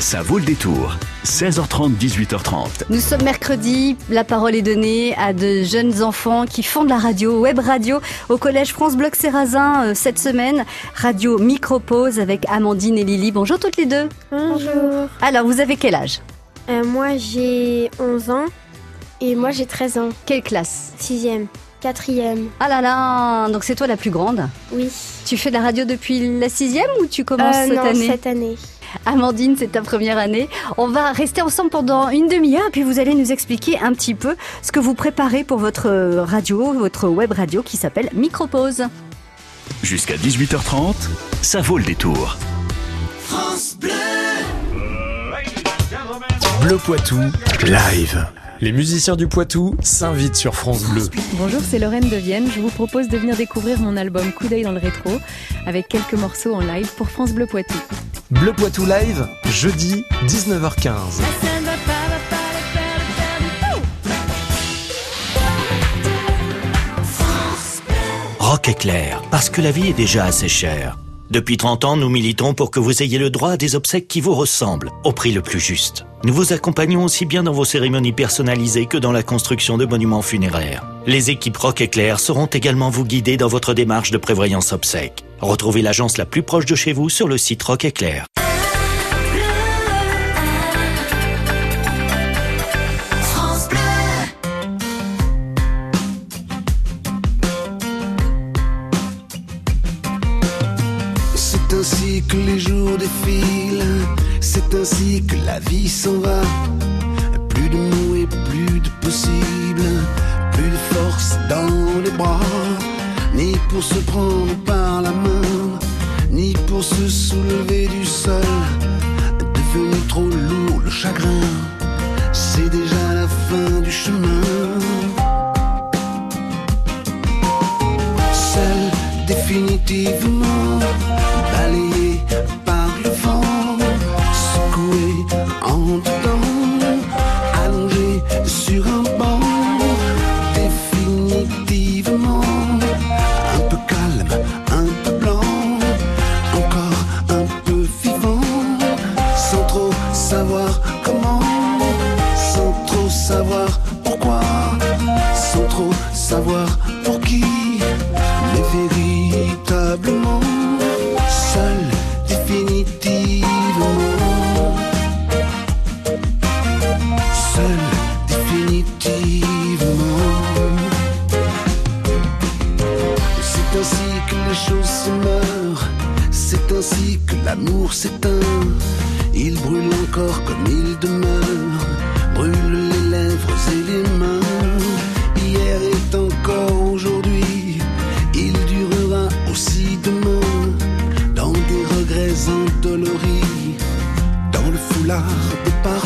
Ça vaut le détour. 16h30, 18h30. Nous sommes mercredi, la parole est donnée à de jeunes enfants qui font de la radio, web radio, au collège France Bloc Sérazin euh, cette semaine. Radio Micropause avec Amandine et Lily. Bonjour toutes les deux. Bonjour. Alors, vous avez quel âge? Euh, moi j'ai 11 ans et moi j'ai 13 ans. Quelle classe? 6e, 4e, Ah là là, donc c'est toi la plus grande? oui. Tu fais de la radio depuis la sixième ou tu commences Euh, cette non, année? cette année. Amandine, c'est ta première année. On va rester ensemble pendant une demi-heure, puis vous allez nous expliquer un petit peu ce que vous préparez pour votre radio, votre web radio qui s'appelle Micropause. Jusqu'à 18h30, ça vaut le détour. Bleu Poitou, live. Les musiciens du Poitou s'invitent sur France Bleu. Bonjour, c'est Lorraine de Vienne. Je vous propose de venir découvrir mon album Coup d'œil dans le rétro avec quelques morceaux en live pour France Bleu Poitou. Bleu Poitou live, jeudi 19h15. Rock éclair, parce que la vie est déjà assez chère. Depuis 30 ans, nous militons pour que vous ayez le droit à des obsèques qui vous ressemblent, au prix le plus juste. Nous vous accompagnons aussi bien dans vos cérémonies personnalisées que dans la construction de monuments funéraires. Les équipes Rock Éclair seront également vous guider dans votre démarche de prévoyance obsèques. Retrouvez l'agence la plus proche de chez vous sur le site Rock Éclair. C'est ainsi que les jours défilent, c'est ainsi que la vie s'en va. Plus de mots et plus de possible, plus de force dans les bras, ni pour se prendre par la main, ni pour se soulever du sol. Devenu trop lourd le chagrin, c'est déjà la fin du chemin. Seul définitivement le foulard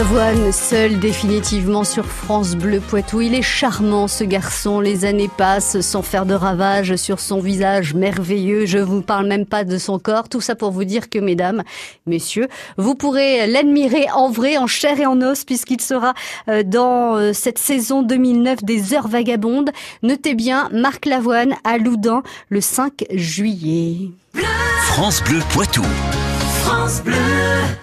Lavoine, seul définitivement sur France Bleu Poitou. Il est charmant ce garçon, les années passent sans faire de ravages sur son visage merveilleux. Je vous parle même pas de son corps. Tout ça pour vous dire que mesdames, messieurs, vous pourrez l'admirer en vrai, en chair et en os puisqu'il sera euh, dans euh, cette saison 2009 des Heures Vagabondes. Notez bien Marc Lavoine à Loudun le 5 juillet. France Bleu Poitou.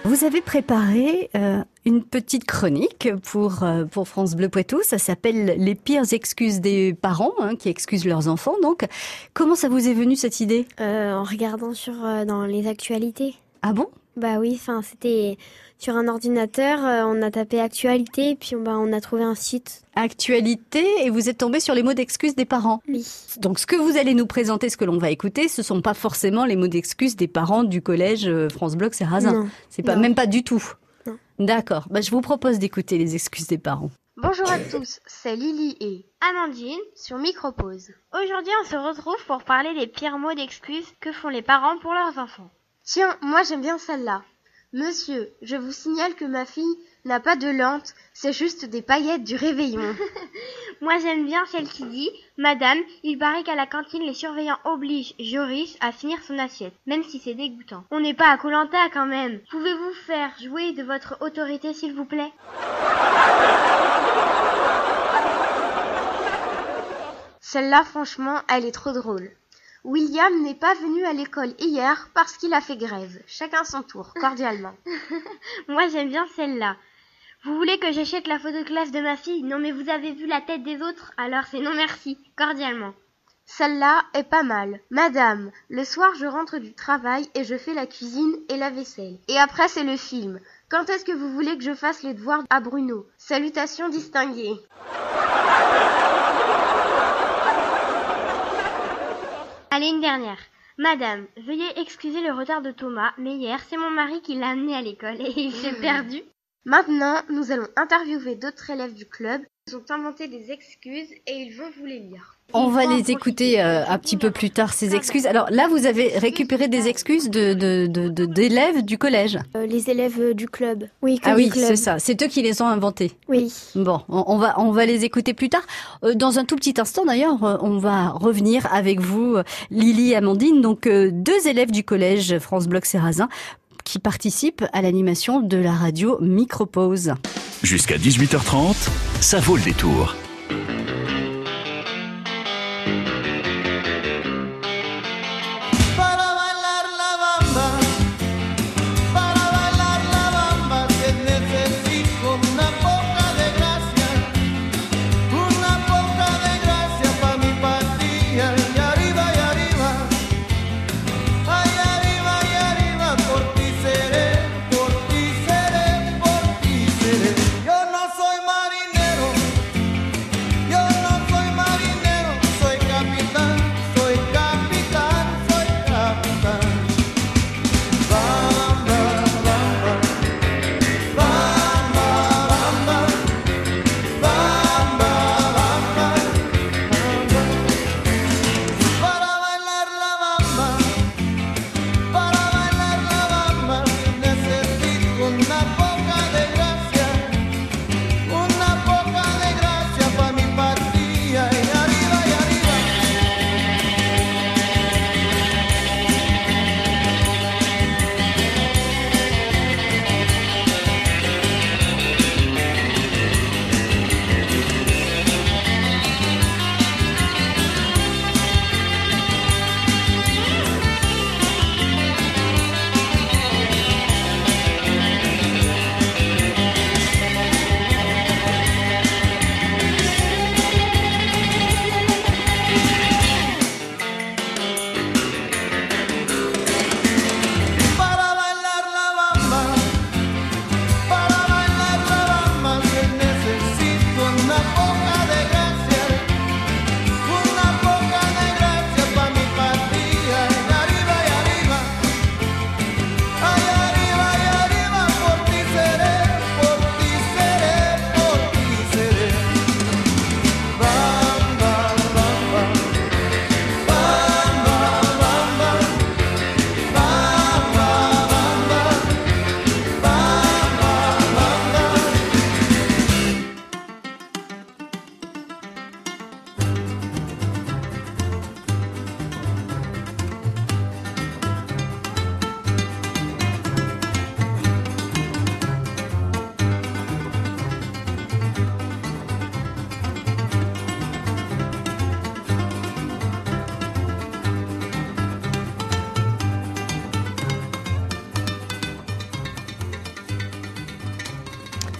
Vous avez préparé euh, une petite chronique pour, euh, pour France Bleu Poitou. Ça s'appelle Les pires excuses des parents hein, qui excusent leurs enfants. Donc, comment ça vous est venu cette idée? Euh, en regardant sur euh, dans les actualités. Ah bon? Bah oui, enfin c'était sur un ordinateur, euh, on a tapé actualité, puis on, bah, on a trouvé un site. Actualité et vous êtes tombé sur les mots d'excuses des parents. Oui. Donc, ce que vous allez nous présenter, ce que l'on va écouter, ce sont pas forcément les mots d'excuses des parents du collège euh, France Bloc Serrazin. Non. C'est pas Non. même pas du tout. Non. D'accord. Bah, je vous propose d'écouter les excuses des parents. Bonjour à tous, c'est Lily et Amandine sur Micropause. Aujourd'hui, on se retrouve pour parler des pires mots d'excuses que font les parents pour leurs enfants. Tiens, moi j'aime bien celle-là. Monsieur, je vous signale que ma fille n'a pas de lente, c'est juste des paillettes du réveillon. moi j'aime bien celle qui dit Madame, il paraît qu'à la cantine les surveillants obligent Joris à finir son assiette, même si c'est dégoûtant. On n'est pas à Colanta quand même. Pouvez-vous faire jouer de votre autorité s'il vous plaît? Celle-là, franchement, elle est trop drôle. William n'est pas venu à l'école hier parce qu'il a fait grève. Chacun son tour, cordialement. Moi, j'aime bien celle-là. Vous voulez que j'achète la photo de classe de ma fille? Non, mais vous avez vu la tête des autres? Alors c'est non merci, cordialement. Celle-là est pas mal. Madame, le soir je rentre du travail et je fais la cuisine et la vaisselle. Et après c'est le film. Quand est-ce que vous voulez que je fasse les devoirs à Bruno? Salutations distinguées. Allez, une dernière. Madame, veuillez excuser le retard de Thomas, mais hier, c'est mon mari qui l'a amené à l'école et il s'est perdu. Maintenant, nous allons interviewer d'autres élèves du club. Ils ont inventé des excuses et ils vont vous les lire. On va les écouter euh, un petit peu plus tard, ces excuses. Alors là, vous avez récupéré des excuses de, de, de- de- d'élèves du collège. Euh, les élèves euh, du club. Oui, Ah oui, club. c'est ça. C'est eux qui les ont inventés. Oui. Bon, on, on va on va les écouter plus tard. Euh, dans un tout petit instant d'ailleurs, on va revenir avec vous, Lily et Amandine, donc euh, deux élèves du collège France Bloc Serrazin qui participent à l'animation de la radio Micropause. Jusqu'à 18h30, ça vaut le détour. oh. oh, oh.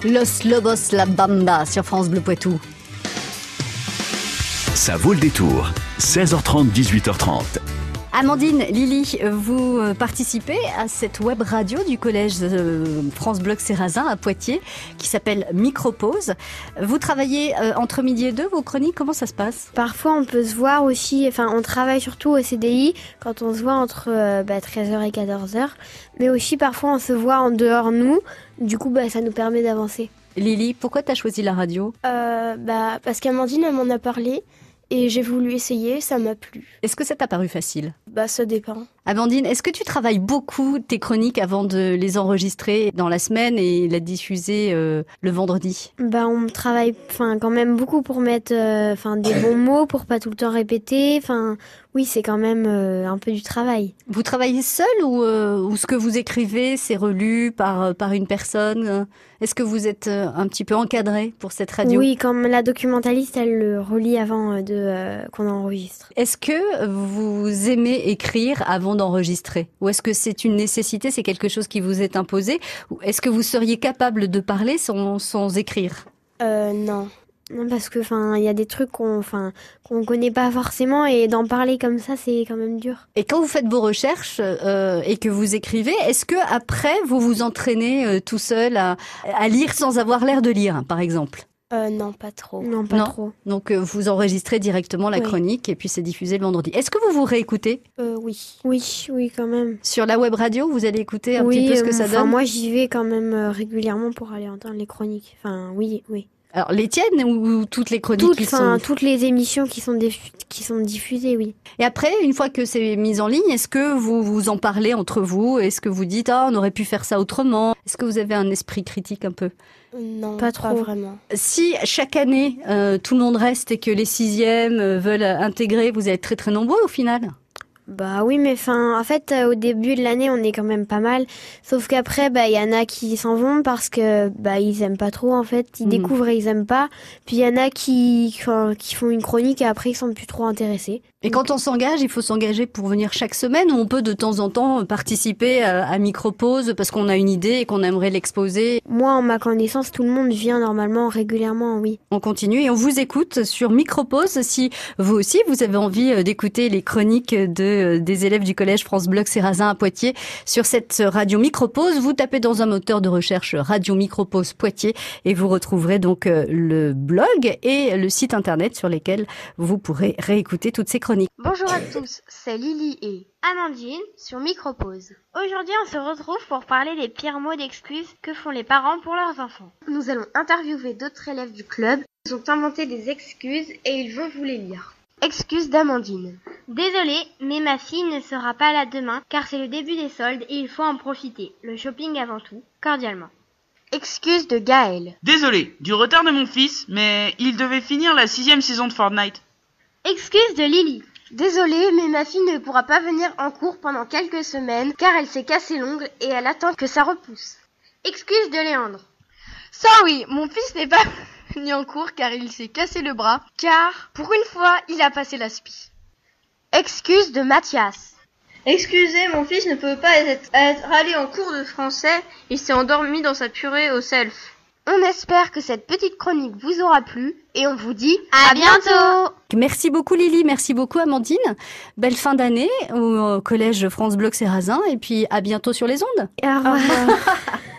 Los Lobos La Bamba sur France Bleu Poitou. Ça vaut le détour. 16h30, 18h30. Amandine, Lily, vous euh, participez à cette web radio du collège euh, France Bloc Sérazin à Poitiers qui s'appelle Micropause. Vous travaillez euh, entre midi et deux, vos chroniques, comment ça se passe? Parfois, on peut se voir aussi, enfin, on travaille surtout au CDI quand on se voit entre euh, bah, 13h et 14h. Mais aussi, parfois, on se voit en dehors, nous. Du coup, bah, ça nous permet d'avancer. Lily, pourquoi tu as choisi la radio? Euh, bah, parce qu'Amandine, elle m'en a parlé et j'ai voulu essayer, ça m'a plu. Est-ce que ça t'a paru facile? Bah, ça dépend. Amandine, est-ce que tu travailles beaucoup tes chroniques avant de les enregistrer dans la semaine et la diffuser euh, le vendredi? Bah, on travaille, enfin, quand même beaucoup pour mettre, euh, enfin, des bons mots pour pas tout le temps répéter. Enfin, oui, c'est quand même euh, un peu du travail. Vous travaillez seul ou, ou ce que vous écrivez, c'est relu par, par une personne? Est-ce que vous êtes un petit peu encadré pour cette radio? Oui, comme la documentaliste, elle le relit avant de qu'on enregistre. Est-ce que vous aimez écrire avant d'enregistrer Ou est-ce que c'est une nécessité, c'est quelque chose qui vous est imposé Ou est-ce que vous seriez capable de parler sans, sans écrire Euh, non. Non, parce que, enfin, il y a des trucs qu'on, enfin, qu'on connaît pas forcément et d'en parler comme ça, c'est quand même dur. Et quand vous faites vos recherches euh, et que vous écrivez, est-ce que après vous vous entraînez euh, tout seul à, à lire sans avoir l'air de lire, par exemple? Euh, non, pas trop. Non, pas Non. trop. Donc euh, vous enregistrez directement la Oui. chronique et puis c'est diffusé le vendredi. Est-ce que vous vous réécoutez? Euh, oui. Oui, oui, quand même. sur la web radio Vous allez écouter un oui, petit peu ce que euh, ça donne? moi, j'y vais quand même euh, régulièrement pour aller entendre les chroniques. Enfin, oui, oui. Alors les tiennes ou toutes les chroniques Toutes, qui sont... toutes les émissions qui sont, diffu- qui sont diffusées, oui. Et après, une fois que c'est mis en ligne, est-ce que vous vous en parlez entre vous Est-ce que vous dites ah on aurait pu faire ça autrement? Est-ce que vous avez un esprit critique un peu? Non, Pas pas, trop. vraiment. Si chaque année euh, tout le monde reste et que les sixièmes euh, veulent intégrer, vous êtes très très nombreux au final. Bah oui, mais enfin, en fait, euh, au début de l'année, on est quand même pas mal. Sauf qu'après, bah, il y en a qui s'en vont parce que, bah, ils aiment pas trop, en fait. Ils Mhm. découvrent et ils aiment pas. Puis il y en a qui, qui font une chronique et après, ils sont plus trop intéressés. Et quand on s'engage, il faut s'engager pour venir chaque semaine ou on peut de temps en temps participer à, à micro-pause parce qu'on a une idée et qu'on aimerait l'exposer. Moi, en ma connaissance, tout le monde vient normalement, régulièrement, oui. On continue et on vous écoute sur Micropause si vous aussi vous avez envie euh, d'écouter les chroniques de, euh, des élèves du collège France Bloc Sérazin à Poitiers sur cette radio Micropause. Vous tapez dans un moteur de recherche Radio Micropause Poitiers et vous retrouverez donc euh, le blog et le site internet sur lesquels vous pourrez réécouter toutes ces chroniques. Bonjour à tous, c'est Lily et Amandine sur Micropause. Aujourd'hui, on se retrouve pour parler des pires mots d'excuses que font les parents pour leurs enfants. Nous allons interviewer d'autres élèves du club. Ils ont inventé des excuses et ils vont vous les lire. Excuse d'Amandine. Désolée, mais ma fille ne sera pas là demain car c'est le début des soldes et il faut en profiter. Le shopping avant tout, cordialement. Excuse de Gaël. Désolé du retard de mon fils, mais il devait finir la sixième saison de Fortnite. Excuse de Lily. Désolée, mais ma fille ne pourra pas venir en cours pendant quelques semaines car elle s'est cassé l'ongle et elle attend que ça repousse. Excuse de Léandre. Sorry, mon fils n'est pas venu en cours car il s'est cassé le bras, car pour une fois, il a passé la spie. Excuse de Mathias. Excusez, mon fils ne peut pas être, être allé en cours de français, il s'est endormi dans sa purée au self. On espère que cette petite chronique vous aura plu et on vous dit À bientôt Merci beaucoup Lily, merci beaucoup Amandine. Belle fin d'année au collège France Bloc Sérazin et puis à bientôt sur les ondes. Au revoir.